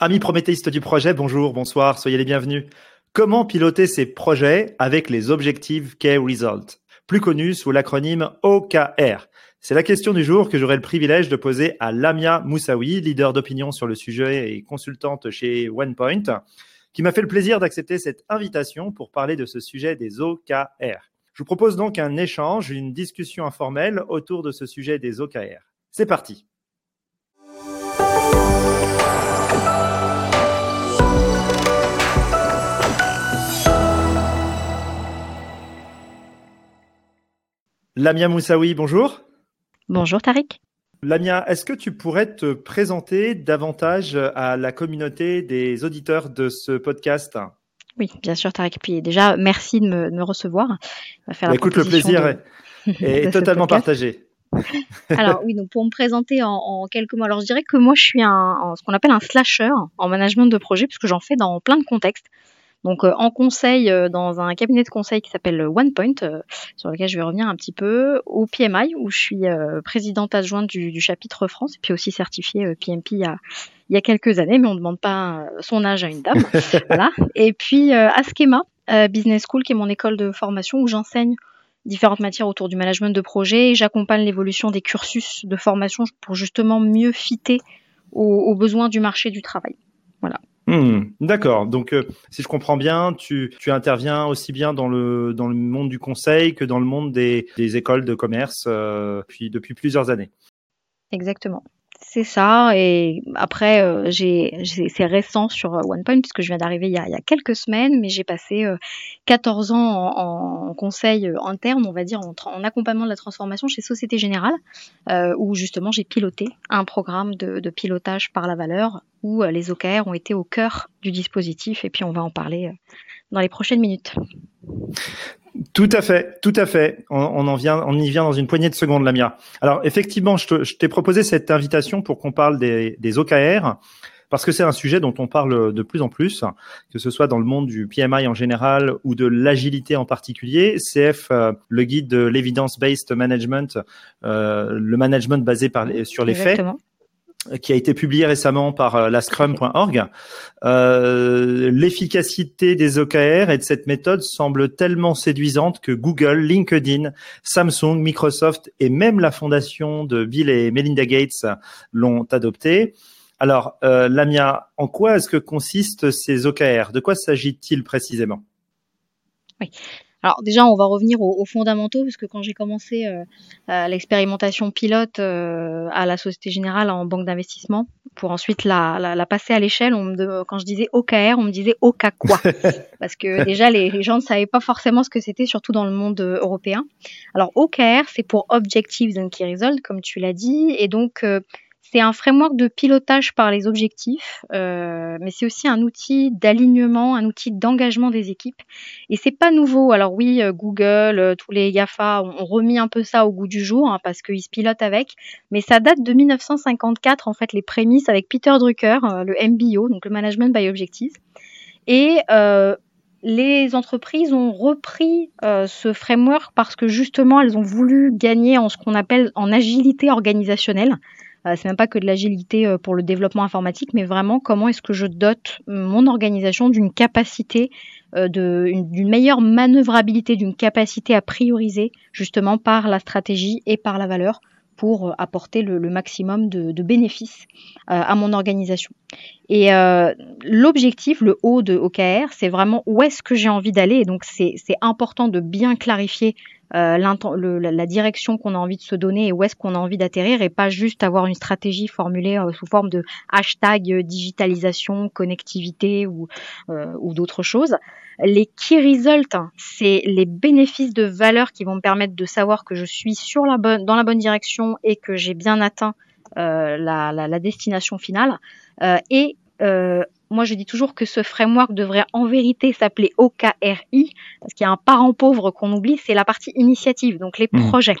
Amis prométhéistes du projet, bonjour, bonsoir, soyez les bienvenus. Comment piloter ces projets avec les Objective Key Results, plus connus sous l'acronyme OKR C'est la question du jour que j'aurai le privilège de poser à Lamia Moussaoui, leader d'opinion sur le sujet et consultante chez OnePoint, qui m'a fait le plaisir d'accepter cette invitation pour parler de ce sujet des OKR. Je vous propose donc un échange, une discussion informelle autour de ce sujet des OKR. C'est parti. Lamia Moussaoui, bonjour. Bonjour Tariq. Lamia, est-ce que tu pourrais te présenter davantage à la communauté des auditeurs de ce podcast? Oui, bien sûr Tariq. Puis déjà, merci de me, recevoir. Faire la Écoute, le plaisir est, totalement partagé. alors oui, donc pour me présenter en, quelques mots, alors je dirais que moi je suis un, ce qu'on appelle un slasher en management de projet, puisque j'en fais dans plein de contextes. Donc euh, en conseil euh, dans un cabinet de conseil qui s'appelle OnePoint, euh, sur lequel je vais revenir un petit peu, au PMI où je suis présidente adjointe du, chapitre France et puis aussi certifiée PMP il y, a, il y a quelques années, mais on ne demande pas son âge à une dame. voilà. Et puis à Schema Business School qui est mon école de formation où j'enseigne différentes matières autour du management de projet et j'accompagne l'évolution des cursus de formation pour justement mieux fitter aux besoins du marché du travail. Voilà. Hmm, d'accord. Donc, euh, si je comprends bien, tu, interviens aussi bien dans le, dans le monde du conseil que dans le monde des, des écoles de commerce euh, puis, depuis plusieurs années. Exactement. C'est ça. Et après, euh, c'est récent sur euh, OnePoint puisque je viens d'arriver il, y a quelques semaines, mais j'ai passé 14 euh, ans en, conseil interne, on va dire, en, accompagnement de la transformation chez Société Générale, où justement j'ai piloté un programme de, de, pilotage par la valeur où les OKR ont été au cœur du dispositif. Et puis on va en parler dans les prochaines minutes. Tout à fait, tout à fait. On, en vient, on y vient dans une poignée de secondes, Lamia. Alors effectivement, je t'ai proposé cette invitation pour qu'on parle des, des OKR parce que c'est un sujet dont on parle de plus en plus, que ce soit dans le monde du PMI en général ou de l'agilité en particulier. CF, euh, le guide de l'evidence-based management, euh, le management basé sur les faits qui a été publié récemment par euh, la scrum.org, euh, l'efficacité des OKR et de cette méthode semble tellement séduisante que Google, LinkedIn, Samsung, Microsoft et même la fondation de Bill et Melinda Gates l'ont adopté. Alors, euh, Lamia, en quoi est-ce que consistent ces OKR De quoi s'agit-il précisément? Oui. Alors déjà, on va revenir aux, fondamentaux, parce que quand j'ai commencé euh, l'expérimentation pilote euh, à la Société Générale en banque d'investissement, pour ensuite la, passer à l'échelle, quand je disais OKR, on me disait OK quoi Parce que déjà, les, gens ne savaient pas forcément ce que c'était, surtout dans le monde euh, européen. Alors OKR, c'est pour Objectives and Key Results, comme tu l'as dit, et donc c'est un framework de pilotage par les objectifs, euh, mais c'est aussi un outil d'alignement, un outil d'engagement des équipes. Et c'est pas nouveau. Alors oui, euh, Google, euh, tous les GAFA ont remis un peu ça au goût du jour hein, parce qu'ils se pilotent avec, mais ça date de 1954 en fait les prémices avec Peter Drucker, le MBO, donc le Management by Objectives. Et les entreprises ont repris ce framework parce que justement elles ont voulu gagner en ce qu'on appelle en agilité organisationnelle. Euh, c'est même pas que de l'agilité euh, pour le développement informatique, mais vraiment comment est-ce que je dote mon organisation d'une capacité, euh, d'une meilleure manœuvrabilité, d'une capacité à prioriser justement par la stratégie et par la valeur pour apporter le, maximum de, bénéfices à mon organisation. Et l'objectif, le haut de OKR, c'est vraiment où est-ce que j'ai envie d'aller. Et donc c'est important de bien clarifier euh, la direction qu'on a envie de se donner et où est-ce qu'on a envie d'atterrir et pas juste avoir une stratégie formulée euh, sous forme de hashtag euh, digitalisation, connectivité ou, ou d'autres choses. Les key results, c'est les bénéfices de valeur qui vont me permettre de savoir que je suis sur la bonne, dans la bonne direction et que j'ai bien atteint la, la, la, destination finale. et moi, je dis toujours que ce framework devrait en vérité s'appeler OKRI, parce qu'il y a un parent pauvre qu'on oublie, c'est la partie initiative, donc les mmh. projets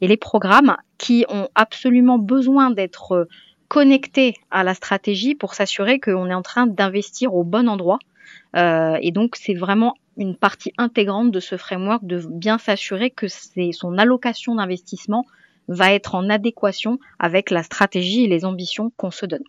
et les programmes qui ont absolument besoin d'être connectés à la stratégie pour s'assurer qu'on est en train d'investir au bon endroit. Euh, et donc, c'est vraiment une partie intégrante de ce framework de bien s'assurer que son allocation d'investissement va être en adéquation avec la stratégie et les ambitions qu'on se donne.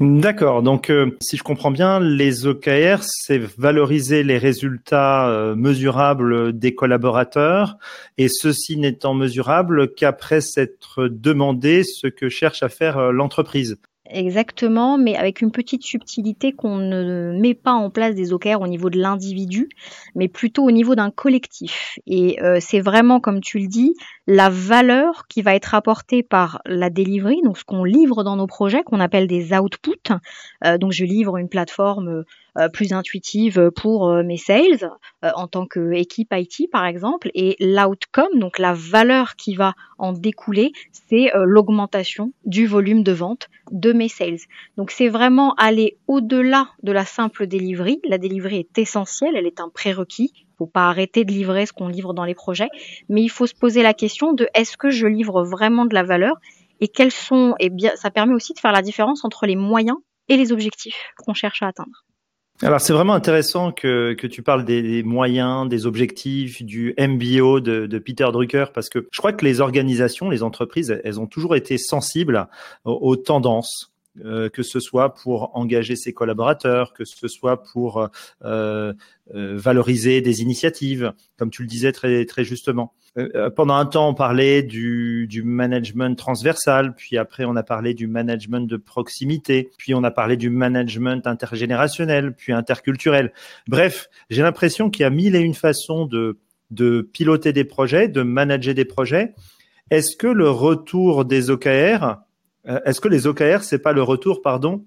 D'accord. Donc, euh, si je comprends bien, les OKR, c'est valoriser les résultats euh, mesurables des collaborateurs, et ceci n'étant mesurable qu'après s'être demandé ce que cherche à faire euh, l'entreprise. Exactement, mais avec une petite subtilité qu'on ne met pas en place des OKR au niveau de l'individu, mais plutôt au niveau d'un collectif. Et euh, c'est vraiment, comme tu le dis, la valeur qui va être apportée par la delivery, donc ce qu'on livre dans nos projets, qu'on appelle des outputs. Euh, donc je livre une plateforme euh, plus intuitive pour euh, mes sales euh, en tant qu'équipe IT par exemple. Et l'outcome, donc la valeur qui va en découler, c'est l'augmentation du volume de vente de mes sales. Donc c'est vraiment aller au-delà de la simple delivery. La delivery est essentielle, elle est un prérequis. Faut pas arrêter de livrer ce qu'on livre dans les projets, mais il faut se poser la question de est-ce que je livre vraiment de la valeur? Et quels sont, et eh bien, ça permet aussi de faire la différence entre les moyens et les objectifs qu'on cherche à atteindre. Alors c'est vraiment intéressant que, tu parles des, moyens, des objectifs, du MBO de, Peter Drucker, parce que je crois que les organisations, les entreprises, elles ont toujours été sensibles aux, tendances. Euh, que ce soit pour engager ses collaborateurs, que ce soit pour euh, euh, valoriser des initiatives, comme tu le disais très très justement. Euh, euh, pendant un temps, on parlait du, du, management transversal, puis après, on a parlé du management de proximité, puis on a parlé du management intergénérationnel, puis interculturel. Bref, j'ai l'impression qu'il y a mille et une façons de, de piloter des projets, de manager des projets. Est-ce que le retour des OKR, est-ce que les OKR, c'est pas le retour, pardon,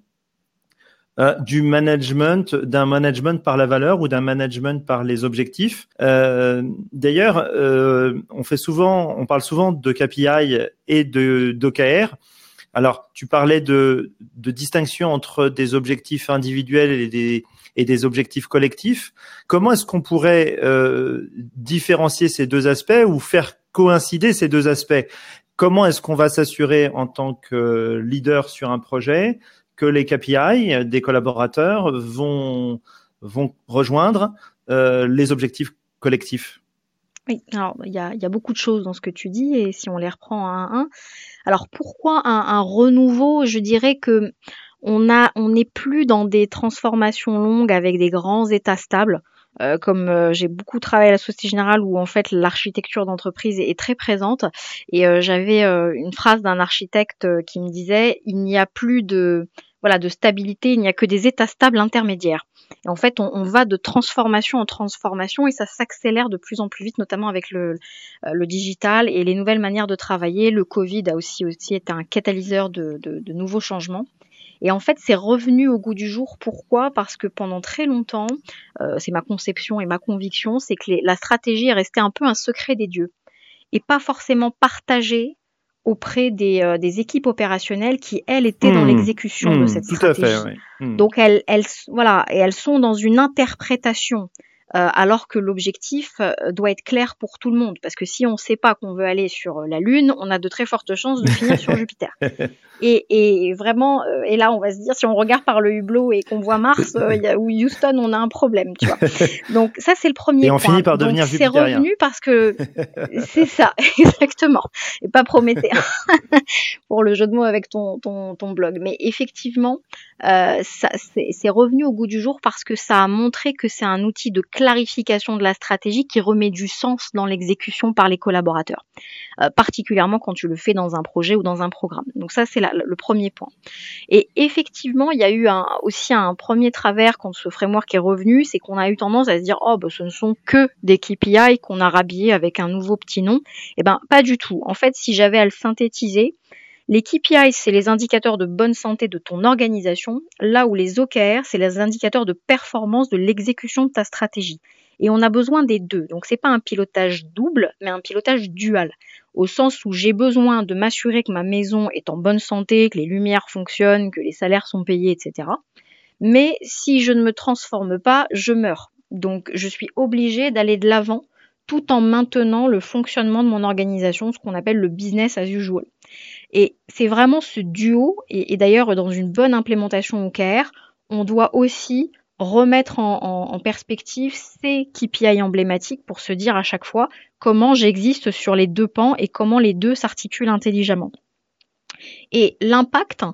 euh, du management, d'un management par la valeur ou d'un management par les objectifs? Euh, D'ailleurs, euh, on fait souvent, on parle souvent de KPI et de d'OKR. Alors, tu parlais de, distinction entre des objectifs individuels et des objectifs collectifs. Comment est-ce qu'on pourrait euh, différencier ces deux aspects ou faire coïncider ces deux aspects? Comment est-ce qu'on va s'assurer en tant que leader sur un projet que les KPI des collaborateurs vont, rejoindre euh, les objectifs collectifs? Oui, alors il y a, beaucoup de choses dans ce que tu dis et si on les reprend un à un. Alors pourquoi un, renouveau? Je dirais que on n'est plus dans des transformations longues avec des grands états stables. Euh, comme euh, j'ai beaucoup travaillé à la Société Générale où en fait l'architecture d'entreprise est, très présente et euh, j'avais une phrase d'un architecte qui me disait il n'y a plus de voilà, de stabilité, il n'y a que des états stables intermédiaires. Et en fait, on, va de transformation en transformation et ça s'accélère de plus en plus vite, notamment avec le, euh, le, digital et les nouvelles manières de travailler. Le Covid a aussi, aussi été un catalyseur de, de, nouveaux changements. Et en fait, c'est revenu au goût du jour. Pourquoi? Parce que pendant très longtemps, euh, c'est ma conception et ma conviction, c'est que la stratégie est restée un peu un secret des dieux et pas forcément partagée auprès des, euh, des, équipes opérationnelles qui, elles, étaient dans hmm. l'exécution de hmm. cette stratégie. Tout à fait, oui. Hmm. Donc, elles, elles, voilà, et elles sont dans une interprétation alors que l'objectif euh, doit être clair pour tout le monde. Parce que si on ne sait pas qu'on veut aller sur la Lune, on a de très fortes chances de finir sur Jupiter. Et, et, vraiment, et là, on va se dire, si on regarde par le hublot et qu'on voit Mars ou Houston, on a un problème, tu vois. Donc ça, c'est le premier. Et on finit par devenir C'est revenu parce que c'est ça, exactement. Et pas Prométhée pour le jeu de mots avec ton, ton, ton blog. Mais effectivement, euh, c'est revenu au goût du jour parce que ça a montré que c'est un outil de clarification de la stratégie qui remet du sens dans l'exécution par les collaborateurs, euh, particulièrement quand tu le fais dans un projet ou dans un programme. Donc ça, c'est le premier point. Et effectivement, il y a eu aussi un premier travers quand ce framework est revenu, c'est qu'on a eu tendance à se dire, oh, bah, ce ne sont que des KPI qu'on a rhabillés avec un nouveau petit nom. Eh ben, pas du tout. En fait, si j'avais à le synthétiser, les KPI, c'est les indicateurs de bonne santé de ton organisation, là où les OKR, c'est les indicateurs de performance de l'exécution de ta stratégie. Et on a besoin des deux. Donc c'est pas un pilotage double, mais un pilotage dual. Au sens où j'ai besoin de m'assurer que ma maison est en bonne santé, que les lumières fonctionnent, que les salaires sont payés, etc. Mais si je ne me transforme pas, je meurs. Donc je suis obligée d'aller de l'avant tout en maintenant le fonctionnement de mon organisation, ce qu'on appelle le business as usual. Et c'est vraiment ce duo, et, d'ailleurs dans une bonne implémentation OKR, on doit aussi remettre en, perspective ces KPI emblématiques pour se dire à chaque fois comment j'existe sur les deux pans et comment les deux s'articulent intelligemment. Et l'impact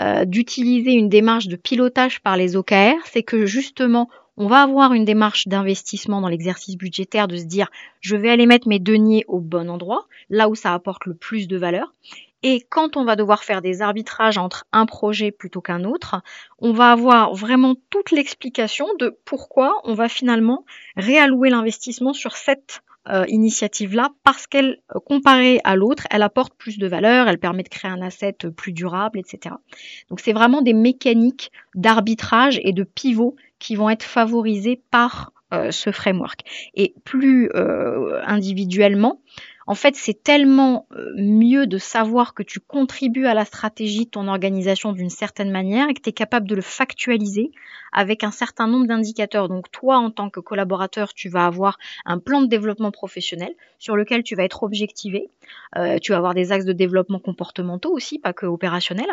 euh, d'utiliser une démarche de pilotage par les OKR, c'est que justement, on va avoir une démarche d'investissement dans l'exercice budgétaire, de se dire, je vais aller mettre mes deniers au bon endroit, là où ça apporte le plus de valeur. Et quand on va devoir faire des arbitrages entre un projet plutôt qu'un autre, on va avoir vraiment toute l'explication de pourquoi on va finalement réallouer l'investissement sur cette euh, initiative-là parce qu'elle, euh, comparée à l'autre, elle apporte plus de valeur, elle permet de créer un asset plus durable, etc. Donc c'est vraiment des mécaniques d'arbitrage et de pivot qui vont être favorisées par euh, ce framework. Et plus individuellement, en fait, c'est tellement euh, mieux de savoir que tu contribues à la stratégie de ton organisation d'une certaine manière et que tu es capable de le factualiser avec un certain nombre d'indicateurs. Donc toi, en tant que collaborateur, tu vas avoir un plan de développement professionnel sur lequel tu vas être objectivé. Euh, tu vas avoir des axes de développement comportementaux aussi, pas que opérationnels.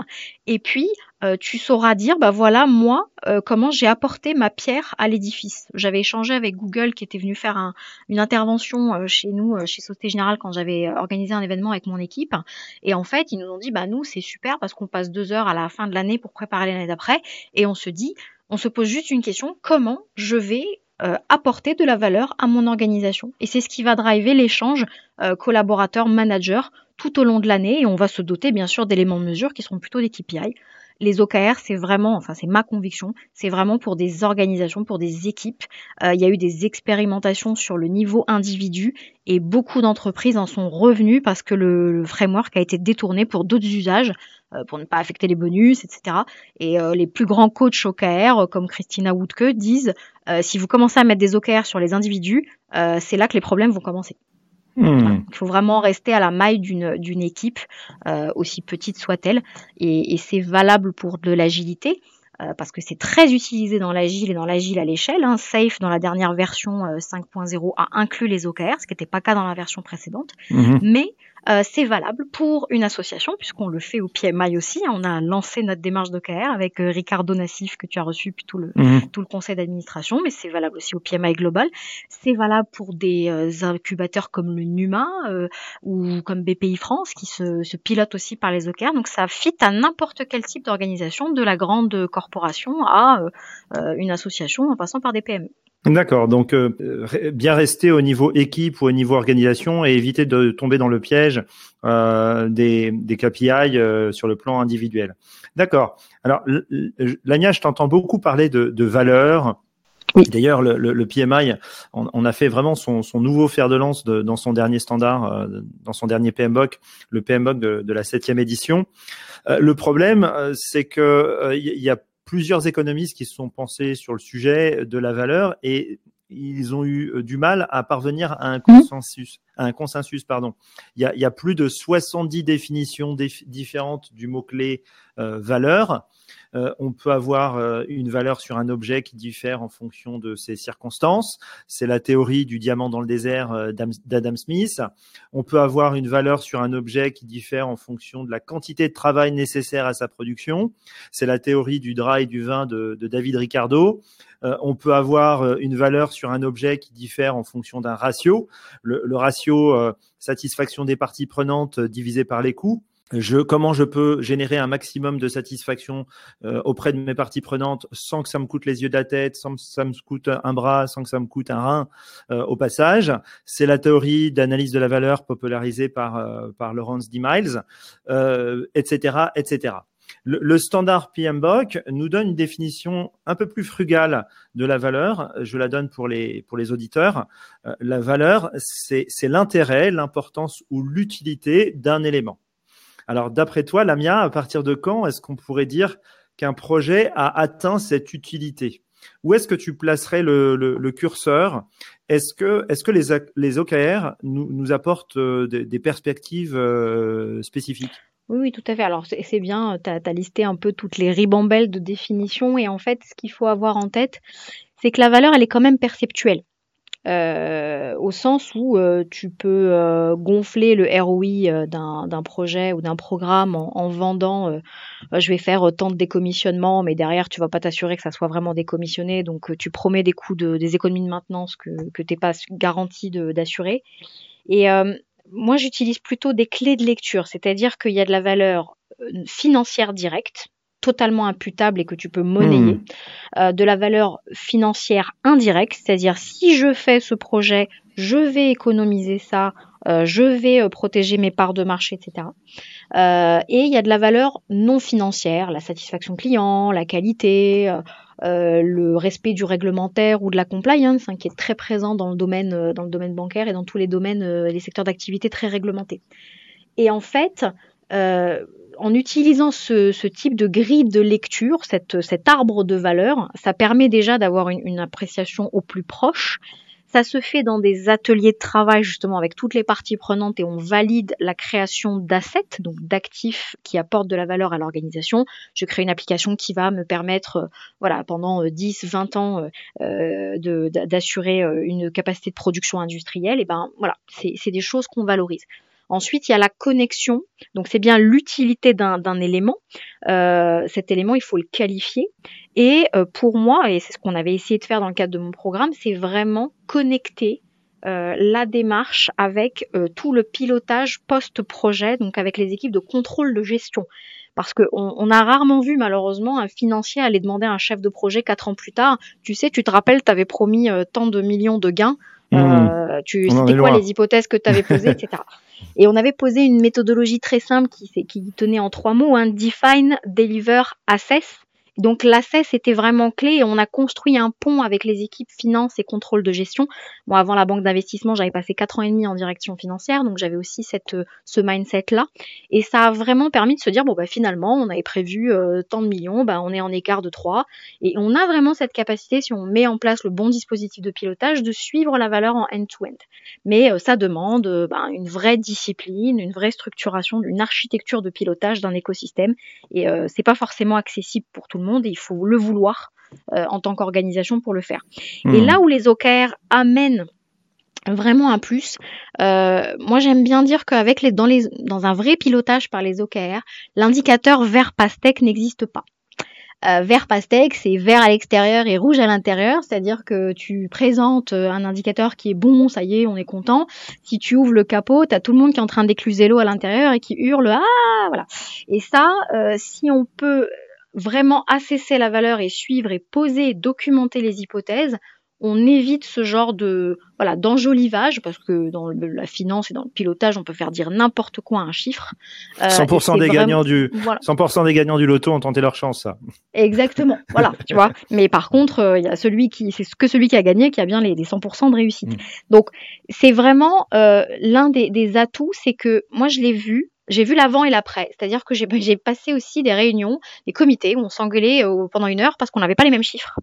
Et puis, euh, tu sauras dire, bah voilà, moi, comment j'ai apporté ma pierre à l'édifice. J'avais échangé avec Google qui était venu faire une intervention chez nous, chez Société Générale, quand j'avais euh, organisé un événement avec mon équipe. Et en fait, ils nous ont dit, bah nous, c'est super parce qu'on passe deux heures à la fin de l'année pour préparer l'année d'après. Et on se dit, on se pose juste une question, comment je vais euh, apporter de la valeur à mon organisation. Et c'est ce qui va driver l'échange euh, collaborateur-manager tout au long de l'année. Et on va se doter bien sûr d'éléments de mesure qui seront plutôt des KPI les OKR, c'est vraiment, enfin c'est ma conviction, c'est vraiment pour des organisations, pour des équipes. Euh, il y a eu des expérimentations sur le niveau individu et beaucoup d'entreprises en sont revenues parce que le, framework a été détourné pour d'autres usages, euh, pour ne pas affecter les bonus, etc. Et euh, les plus grands coachs OKR, comme Christina Woodke, disent si vous commencez à mettre des OKR sur les individus, c'est là que les problèmes vont commencer. Hmm. Il faut vraiment rester à la maille d'une équipe, euh, aussi petite soit-elle, et, et c'est valable pour de l'agilité. Euh, parce que c'est très utilisé dans l'agile et dans l'agile à l'échelle. Hein. Safe, dans la dernière version 5.0, euh, a inclus les OKR, ce qui n'était pas le cas dans la version précédente. Mhm. Mais euh, c'est valable pour une association, puisqu'on le fait au PMI aussi. On a lancé notre démarche d'OKR avec euh, Ricardo Nassif, que tu as reçu, puis tout le, mhm. tout le conseil d'administration, mais c'est valable aussi au PMI global. C'est valable pour des euh, incubateurs comme le NUMA ou comme BPI France, qui se, se pilotent aussi par les OKR. Donc ça fit à n'importe quel type d'organisation, de la grande corporation à une association en passant par des PME. D'accord, donc euh, bien rester au niveau équipe ou au niveau organisation et éviter de tomber dans le piège euh, des, des KPI euh, sur le plan individuel. D'accord. Alors, Lania, je t'entends beaucoup parler de, de valeurs. Oui. D'ailleurs, le, le, PMI, on, a fait vraiment son, son, nouveau fer de lance de, dans son dernier standard, dans son dernier PMBOK, le PMBOK de, de la septième édition. le problème, c'est que il y a plusieurs économistes qui se sont pensés sur le sujet de la valeur et ils ont eu euh, du mal à parvenir à un mmh. consensus. À un consensus, pardon. Il y a, il y a plus de 70 définitions différentes du mot-clé euh, valeur. Euh, on peut avoir euh, une valeur sur un objet qui diffère en fonction de ses circonstances. C'est la théorie du diamant dans le désert euh, d'Adam Smith. On peut avoir une valeur sur un objet qui diffère en fonction de la quantité de travail nécessaire à sa production. C'est la théorie du drap et du vin de, David Ricardo. on peut avoir une valeur sur un objet qui diffère en fonction d'un ratio. Le, le ratio satisfaction des parties prenantes divisé par les coûts je, comment je peux générer un maximum de satisfaction euh, auprès de mes parties prenantes sans que ça me coûte les yeux de la tête, sans que ça me coûte un bras, sans que ça me coûte un rein euh, au passage? C'est la théorie d'analyse de la valeur popularisée par, euh, par Lawrence D. Miles, etc., etc. Le, le, standard PMBOK nous donne une définition un peu plus frugale de la valeur. Je la donne pour les auditeurs. la valeur, c'est l'intérêt, l'importance ou l'utilité d'un élément. Alors, d'après toi, Lamia, à partir de quand est-ce qu'on pourrait dire qu'un projet a atteint cette utilité? Où est-ce que tu placerais le, curseur? Est-ce que, les, OKR nous, apportent euh, des, perspectives euh, spécifiques? Oui, oui, tout à fait. Alors, c'est bien, tu as, listé un peu toutes les ribambelles de définition. Et en fait, ce qu'il faut avoir en tête, c'est que la valeur, elle est quand même perceptuelle. Euh, au sens où euh, tu peux euh, gonfler le ROI d'un projet ou d'un programme en, vendant je vais faire tant de décommissionnement mais derrière tu vas pas t'assurer que ça soit vraiment décommissionné. Donc tu promets des coûts de, des économies de maintenance que que t'es pas garanti d'assurer. Et moi j'utilise plutôt des clés de lecture c'est-à-dire qu'il y a de la valeur financière directe totalement imputable et que tu peux monnayer, hmm. euh, de la valeur financière indirecte, c'est-à-dire si je fais ce projet, je vais économiser ça, euh, je vais euh, protéger mes parts de marché, etc. et il y a de la valeur non financière, la satisfaction client, la qualité, le respect du réglementaire ou de la compliance, hein, qui est très présent dans le domaine, dans le domaine bancaire et dans tous les domaines, les secteurs d'activité très réglementés. Et en fait, en utilisant ce, type de grille de lecture, cet arbre de valeur, ça permet déjà d'avoir une, appréciation au plus proche. Ça se fait dans des ateliers de travail justement avec toutes les parties prenantes et on valide la création d'assets, donc d'actifs qui apportent de la valeur à l'organisation. Je crée une application qui va me permettre, euh, voilà, pendant 10, euh, 20 ans, euh, d'assurer une capacité de production industrielle. Et ben voilà, c'est des choses qu'on valorise. Ensuite, il y a la connexion. Donc, c'est bien l'utilité d'un élément. Euh, cet élément, il faut le qualifier. Et euh, pour moi, et c'est ce qu'on avait essayé de faire dans le cadre de mon programme, c'est vraiment connecter euh, la démarche avec tout le pilotage post-projet, donc avec les équipes de contrôle de gestion. Parce qu'on on a rarement vu malheureusement un financier aller demander à un chef de projet quatre ans plus tard, tu sais, tu te rappelles, tu avais promis tant de millions de gains, mmh. tu, c'était quoi les hypothèses que tu avais posées, etc. Et on avait posé une méthodologie très simple qui, qui tenait en trois mots, un hein, define, deliver, assess. Donc l'assess était vraiment clé et on a construit un pont avec les équipes finance et contrôle de gestion. Bon, avant la banque d'investissement, j'avais passé quatre ans et demi en direction financière, donc j'avais aussi cette, euh, ce mindset-là. Et ça a vraiment permis de se dire, bon, bah, finalement, on avait prévu euh, tant de millions, bah, on est en écart de 3. Et on a vraiment cette capacité, si on met en place le bon dispositif de pilotage, de suivre la valeur en end-to-end. Mais euh, ça demande bah, une vraie discipline, une vraie structuration, une architecture de pilotage d'un écosystème. Et c'est pas forcément accessible pour tout le monde et il faut le vouloir euh, en tant qu'organisation pour le faire. Et hmm. là où les OKR amènent vraiment un plus. Euh, moi, j'aime bien dire qu'avec les dans, les dans un vrai pilotage par les OKR, l'indicateur vert pastèque n'existe pas. Euh, vert pastèque, c'est vert à l'extérieur et rouge à l'intérieur, c'est-à-dire que tu présentes un indicateur qui est bon, ça y est, on est content. Si tu ouvres le capot, t'as tout le monde qui est en train d'écluser l'eau à l'intérieur et qui hurle ah voilà. Et ça, si on peut vraiment assesser la valeur et suivre et poser et documenter les hypothèses, on évite ce genre de voilà d'enjolivage parce que dans la finance et dans le pilotage on peut faire dire n'importe quoi à un chiffre. 100% euh, des gagnants du 100% des gagnants du loto ont tenté leur chance ça. Exactement, voilà, tu vois. Mais par contre, euh, il y a celui qui c'est que celui qui a gagné qui a bien les, 100% de réussite. Mm. Donc c'est vraiment euh, l'un des, des atouts, c'est que moi je l'ai vu j'ai vu l'avant et l'après. C'est-à-dire que j'ai passé aussi des réunions, des comités où on s'engueulait euh, pendant une heure parce qu'on n'avait pas les mêmes chiffres.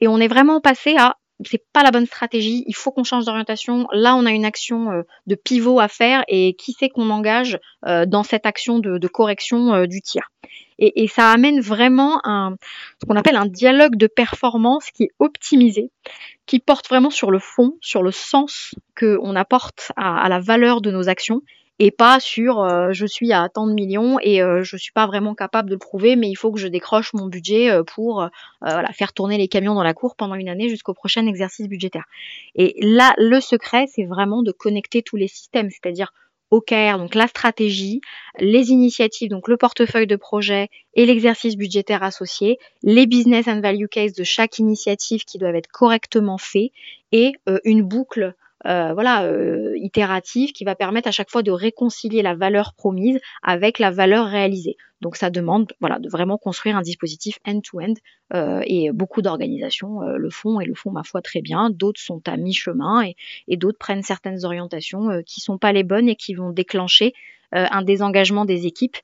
Et on est vraiment passé à c'est pas la bonne stratégie, il faut qu'on change d'orientation. Là, on a une action euh, de pivot à faire et qui c'est qu'on engage euh, dans cette action de, correction du tir. Et, ça amène vraiment un, ce qu'on appelle un dialogue de performance qui est optimisé, qui porte vraiment sur le fond, sur le sens qu'on apporte à la valeur de nos actions et pas sur euh, je suis à tant de millions et euh, je suis pas vraiment capable de le prouver, mais il faut que je décroche mon budget euh, pour voilà, faire tourner les camions dans la cour pendant une année jusqu'au prochain exercice budgétaire. Et là, le secret, c'est vraiment de connecter tous les systèmes, c'est-à-dire OKR, donc la stratégie, les initiatives, donc le portefeuille de projet et l'exercice budgétaire associé, les business and value case de chaque initiative qui doivent être correctement faits et une boucle euh, voilà, euh, itérative qui va permettre à chaque fois de réconcilier la valeur promise avec la valeur réalisée. Donc ça demande voilà, de vraiment construire un dispositif end-to-end euh, et beaucoup d'organisations le font et le font ma foi très bien. D'autres sont à mi-chemin et, et d'autres prennent certaines orientations qui sont pas les bonnes et qui vont déclencher un désengagement des équipes.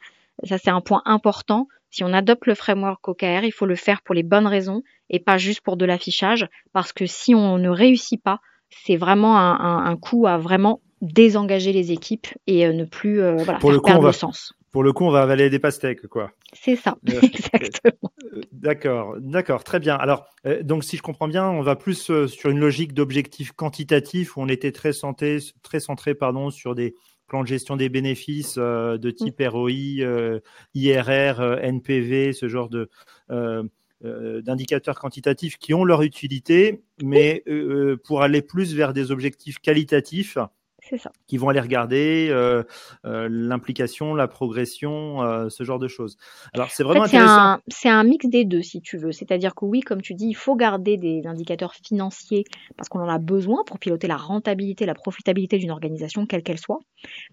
Ça c'est un point important. Si on adopte le framework OKR, il faut le faire pour les bonnes raisons et pas juste pour de l'affichage parce que si on ne réussit pas, c'est vraiment un, un, coup à vraiment désengager les équipes et euh, ne plus euh, voilà, pour faire le perdre le sens. Pour le coup, on va avaler des pastèques, quoi. C'est ça, euh, exactement. D'accord, d'accord, très bien. Alors, donc, si je comprends bien, on va plus sur une logique d'objectif quantitatif où on était très centré, très centré, pardon, sur des plans de gestion des bénéfices de type ROI, IRR, NPV, ce genre de d'indicateurs quantitatifs qui ont leur utilité, mais euh, euh, pour aller plus vers des objectifs qualitatifs, C'est ça. Qui vont aller regarder euh, euh, l'implication, la progression, euh, ce genre de choses. Alors c'est vraiment intéressant. C'est un, mix des deux, si tu veux. C'est-à-dire que oui, comme tu dis, il faut garder des indicateurs financiers parce qu'on en a besoin pour piloter la rentabilité, la profitabilité d'une organisation, quelle qu'elle soit.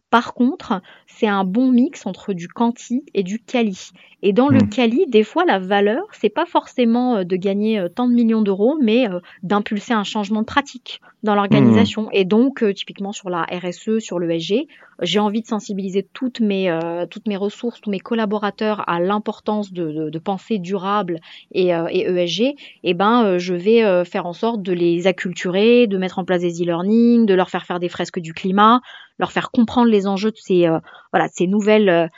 Par contre, c'est un bon mix entre du quanti et du quali. Et dans le quali, hmm. des fois, la valeur, c'est pas forcément de gagner tant de millions d'euros, mais d'impulser un changement de pratique dans l'organisation. Hmm. Et donc, typiquement sur la RSE, sur l'ESG. J'ai envie de sensibiliser toutes mes, euh, toutes mes ressources, tous mes collaborateurs à l'importance de, de, penser durable et, euh, et ESG. Et eh ben, euh, je vais faire en sorte de les acculturer, de mettre en place des e-learning, de leur faire faire des fresques du climat, leur faire comprendre les enjeux de ces, voilà, de ces nouvelles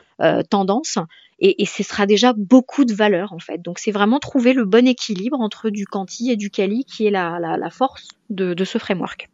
tendances. Et, ce sera déjà beaucoup de valeur en fait. Donc c'est vraiment trouver le bon équilibre entre du quanti et du quali qui est la, la, force de, de ce framework.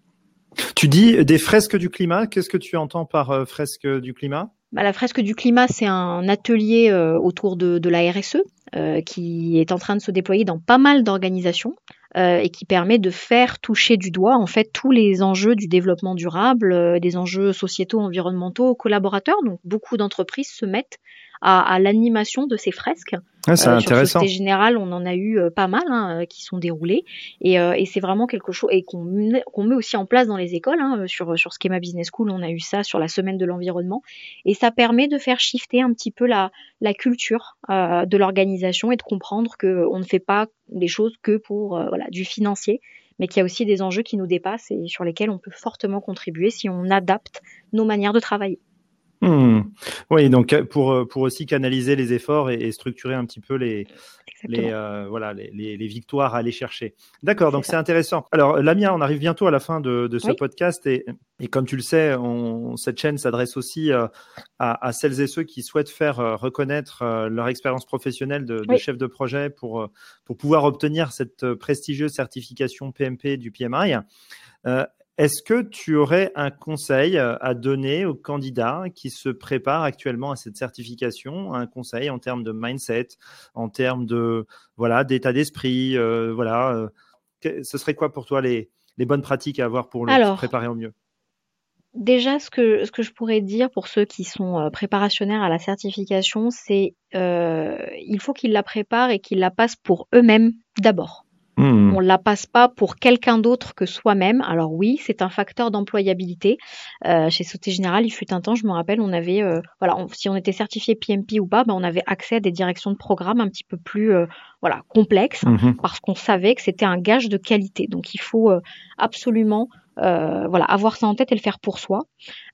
Tu dis des fresques du climat. Qu'est-ce que tu entends par euh, fresque du climat? Bah, La fresque du climat, c'est un atelier euh, autour de, la RSE euh, qui est en train de se déployer dans pas mal d'organisations. et qui permet de faire toucher du doigt en fait tous les enjeux du développement durable, des enjeux sociétaux, environnementaux, collaborateurs. Donc beaucoup d'entreprises se mettent à, l'animation de ces fresques. Ah, c'est euh, intéressant. Sur général, on en a eu euh, pas mal hein, euh, qui sont déroulés et, et c'est vraiment quelque chose et qu'on met aussi en place dans les écoles. Hein, sur sur Schema Business School, on a eu ça sur la semaine de l'environnement et ça permet de faire shifter un petit peu la la culture de l'organisation et de comprendre que on ne fait pas les choses que pour voilà du financier mais qu'il y a aussi des enjeux qui nous dépassent et sur lesquels on peut fortement contribuer si on adapte nos manières de travailler. Hmm. Oui, donc euh, pour, euh, pour aussi canaliser les efforts et, structurer un petit peu les, les, euh, voilà, les, les, victoires à aller chercher. D'accord, donc c'est intéressant. Alors, Lamia, on arrive bientôt à la fin de, de ce podcast et, et, comme tu le sais, on, cette chaîne s'adresse aussi à, à, celles et ceux qui souhaitent faire reconnaître leur expérience professionnelle de, de chef de projet pour, pour pouvoir obtenir cette prestigieuse certification PMP du PMI. Euh, est-ce que tu aurais un conseil euh, à donner aux candidats qui se préparent actuellement à cette certification, un conseil en termes de mindset, en termes de voilà d'état d'esprit, euh, voilà, euh, ce serait quoi pour toi les, bonnes pratiques à avoir pour le se préparer au mieux? Déjà, ce que, ce que je pourrais dire pour ceux qui sont préparationnaires à la certification, c'est il faut qu'ils la préparent et qu'ils la passent pour eux-mêmes d'abord. Hmm. On la passe pas pour quelqu'un d'autre que soi-même. Alors oui, c'est un facteur d'employabilité. Euh, chez Sauté Général, il fut un temps, je me rappelle, on avait, euh, voilà, si on était certifié PMP ou pas, ben, on avait accès à des directions de programme un petit peu plus, euh, voilà, complexes, mhm. parce qu'on savait que c'était un gage de qualité. Donc il faut absolument voilà, avoir ça en tête et le faire pour soi.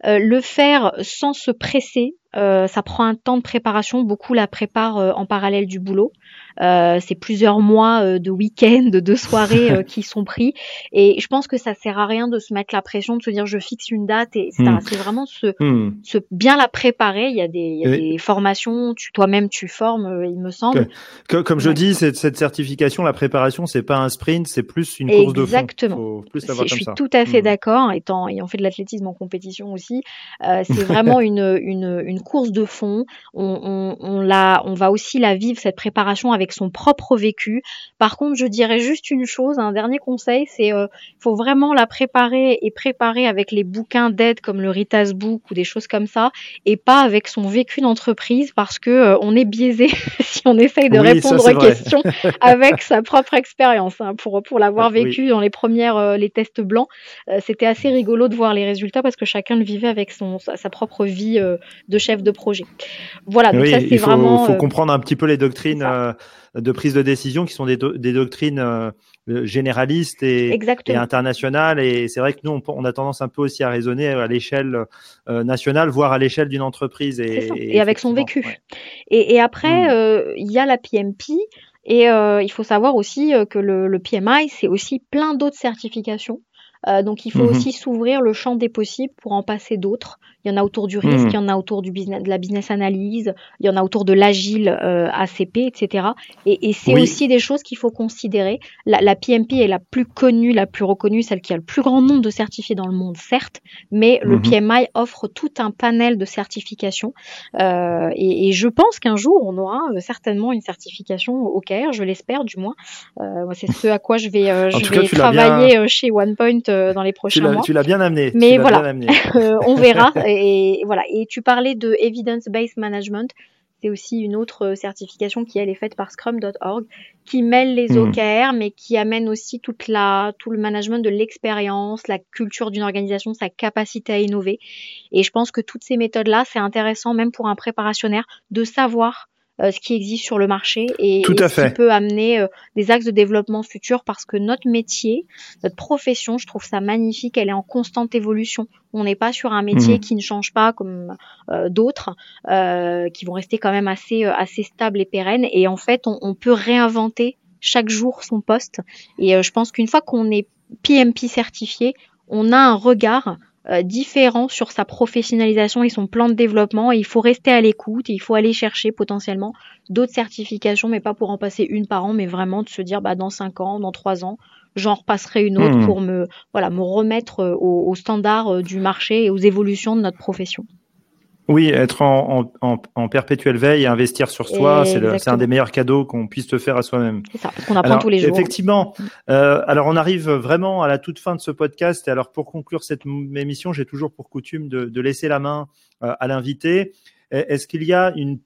Le faire sans se presser, ça prend un temps de préparation. Beaucoup la préparent en parallèle du boulot. Euh, c'est plusieurs mois euh, de week-end, de soirées euh, qui sont pris. Et je pense que ça sert à rien de se mettre la pression, de se dire je fixe une date. Et hmm. c'est vraiment se, hmm. se, bien la préparer. Il y a des, il y a des formations, toi-même tu formes, il me semble. comme je dis, cette, cette certification, la préparation, c'est pas un sprint, c'est plus une course de fond. Exactement. Je suis tout à fait hmm. d'accord. Étant ayant fait de l'athlétisme en compétition aussi, euh, c'est vraiment une, une, une course de fond. On, on, on, la, on va aussi la vivre cette préparation avec son propre vécu. Par contre, je dirais juste une chose, un dernier conseil, c'est euh, faut vraiment la préparer et préparer avec les bouquins d'aide comme le Ritas Book ou des choses comme ça, et pas avec son vécu d'entreprise parce que euh, on est biaisé si on essaye de répondre aux questions avec sa propre expérience. Hein, pour pour l'avoir ah, vécu dans les premières euh, les tests blancs, euh, c'était assez rigolo de voir les résultats parce que chacun le vivait avec son sa, propre vie de chef de projet. Voilà, donc ça c'est vraiment. Il faut comprendre un petit peu les doctrines de prise de décision qui sont des, des doctrines euh, généralistes et, et, internationales. Et c'est vrai que nous, on, a tendance un peu aussi à raisonner à l'échelle euh, nationale, voire à l'échelle d'une entreprise. Et, et, avec son vécu. Et, après, hmm. euh, il y a la PMP. Et il faut savoir aussi que le, le PMI, c'est aussi plein d'autres certifications. Donc il faut mhm. aussi s'ouvrir le champ des possibles pour en passer d'autres Il y en a autour du risque, hmm. il y en a autour du business, de la business analyse, il y en a autour de l'agile euh, ACP, etc. Et, et c'est aussi des choses qu'il faut considérer. La, la, PMP est la plus connue, la plus reconnue, celle qui a le plus grand nombre de certifiés dans le monde, certes, mais le mhm. PMI offre tout un panel de certifications. Euh, et, et, je pense qu'un jour, on aura euh, certainement une certification OKR, je l'espère du moins. Euh, c'est ce à quoi je vais, euh, je vais travailler chez OnePoint dans les prochains mois. Tu l'as bien amené. Mais voilà, on verra. Et, voilà. Et tu parlais de evidence-based management. C'est aussi une autre certification qui elle est faite par Scrum.org, qui mêle les hmm. OKR, mais qui amène aussi toute la, tout le management de l'expérience, la culture d'une organisation, sa capacité à innover. Et je pense que toutes ces méthodes-là, c'est intéressant même pour un préparationnaire de savoir euh, ce qui existe sur le marché et, Tout qui peut amener euh, des axes de développement futurs parce que notre métier, notre profession, je trouve ça magnifique, elle est en constante évolution. On n'est pas sur un métier mhm. qui ne change pas comme euh, d'autres, qui vont rester quand même assez, assez stables et pérennes. Et en fait, on, on peut réinventer chaque jour son poste. Et je pense qu'une fois qu'on est PMP certifié, on a un regard euh, différent sur sa professionnalisation et son plan de développement. Et il faut rester à l'écoute et il faut aller chercher potentiellement d'autres certifications, mais pas pour en passer une par an, mais vraiment de se dire bah, dans cinq ans, dans trois ans, j'en repasserai une autre hmm. pour me voilà me remettre euh, aux au standards euh, du marché et aux évolutions de notre profession. Oui, être en, en, en, perpétuelle veille et investir sur soi, c'est un des meilleurs cadeaux qu'on puisse te faire à soi-même. C'est ça, parce qu'on apprend tous les jours. Effectivement. Euh, alors, on arrive vraiment à la toute fin de ce podcast. Et alors, pour conclure cette émission, j'ai toujours pour coutume de, de laisser la main euh, à l'invité. Est-ce qu'il y a une,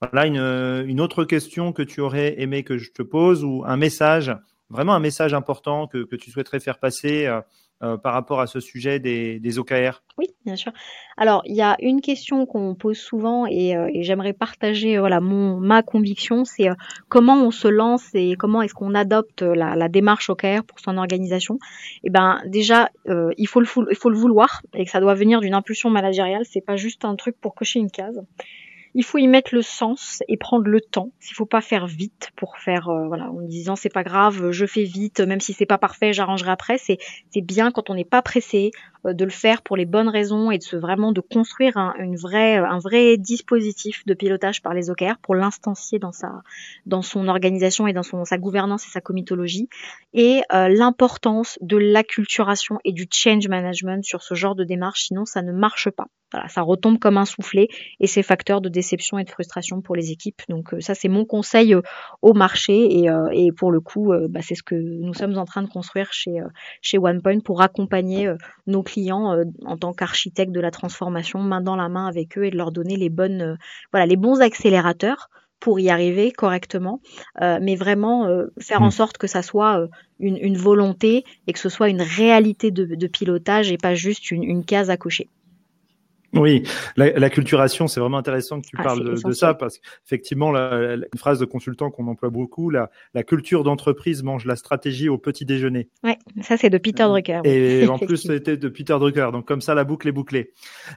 voilà, une, une autre question que tu aurais aimé que je te pose ou un message, vraiment un message important que, que tu souhaiterais faire passer euh, euh, par rapport à ce sujet des, des, OKR Oui, bien sûr. Alors, il y a une question qu'on pose souvent et, euh, j'aimerais partager voilà mon ma conviction, c'est euh, comment on se lance et comment est-ce qu'on adopte la, démarche OKR pour son organisation? Eh ben déjà, il faut le il faut le vouloir et que ça doit venir d'une impulsion managériale. C'est pas juste un truc pour cocher une case il faut y mettre le sens et prendre le temps. Il faut pas faire vite pour faire, euh, voilà, en disant c'est pas grave, je fais vite, même si c'est pas parfait, j'arrangerai après. C'est bien quand on n'est pas pressé de le faire pour les bonnes raisons et de se vraiment de construire un, une vraie, un vrai dispositif de pilotage par les OKR pour l'instancier dans sa, dans son organisation et dans son sa gouvernance et sa comitologie et euh, l'importance de l'acculturation et du change management sur ce genre de démarche. Sinon, ça ne marche pas. Voilà, ça retombe comme un soufflet et c'est facteur de déception et de frustration pour les équipes. Donc euh, ça, c'est mon conseil euh, au marché et, euh, et pour le coup, bah, c'est ce que nous sommes en train de construire chez, chez OnePoint pour accompagner nos clients en tant qu'architectes de la transformation, main dans la main avec eux et de leur donner les bonnes, voilà, les bons accélérateurs pour y arriver correctement, mais vraiment faire en mmh. sorte que ça soit une, une, volonté et que ce soit une réalité de, de pilotage et pas juste une, une case à cocher. Oui, la, la culturation, c'est vraiment intéressant que tu ah, parles de, ça parce qu'effectivement, la, une phrase de consultant qu'on emploie beaucoup, la, la culture d'entreprise mange la stratégie au petit déjeuner. Oui, ça c'est de Peter Drucker. Et en plus, c'était de Peter Drucker. Donc comme ça, la boucle est bouclée.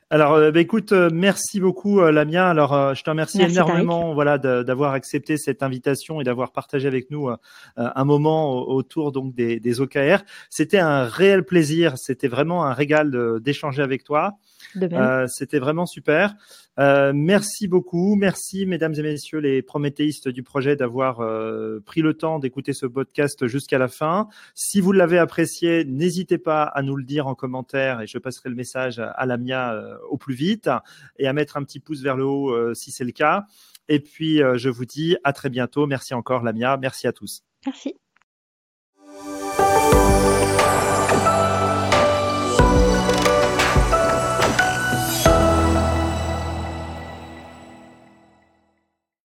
Alors, euh, bah, écoute, euh, merci beaucoup, euh, Lamia. Alors, je te remercie énormément, voilà, d'avoir accepté cette invitation et d'avoir partagé avec nous un moment autour donc des, des OKR. C'était un réel plaisir. C'était vraiment un régal d'échanger avec toi. Euh, c'était vraiment super. Euh, merci beaucoup. Merci, mesdames et messieurs, les prométhéistes du projet, d'avoir euh, pris le temps d'écouter ce podcast jusqu'à la fin. Si vous l'avez apprécié, n'hésitez pas à nous le dire en commentaire et je passerai le message à Lamia au plus vite et à mettre un petit pouce vers le haut si c'est le cas. Et puis, je vous dis à très bientôt. Merci encore, Lamia. Merci à tous. Merci.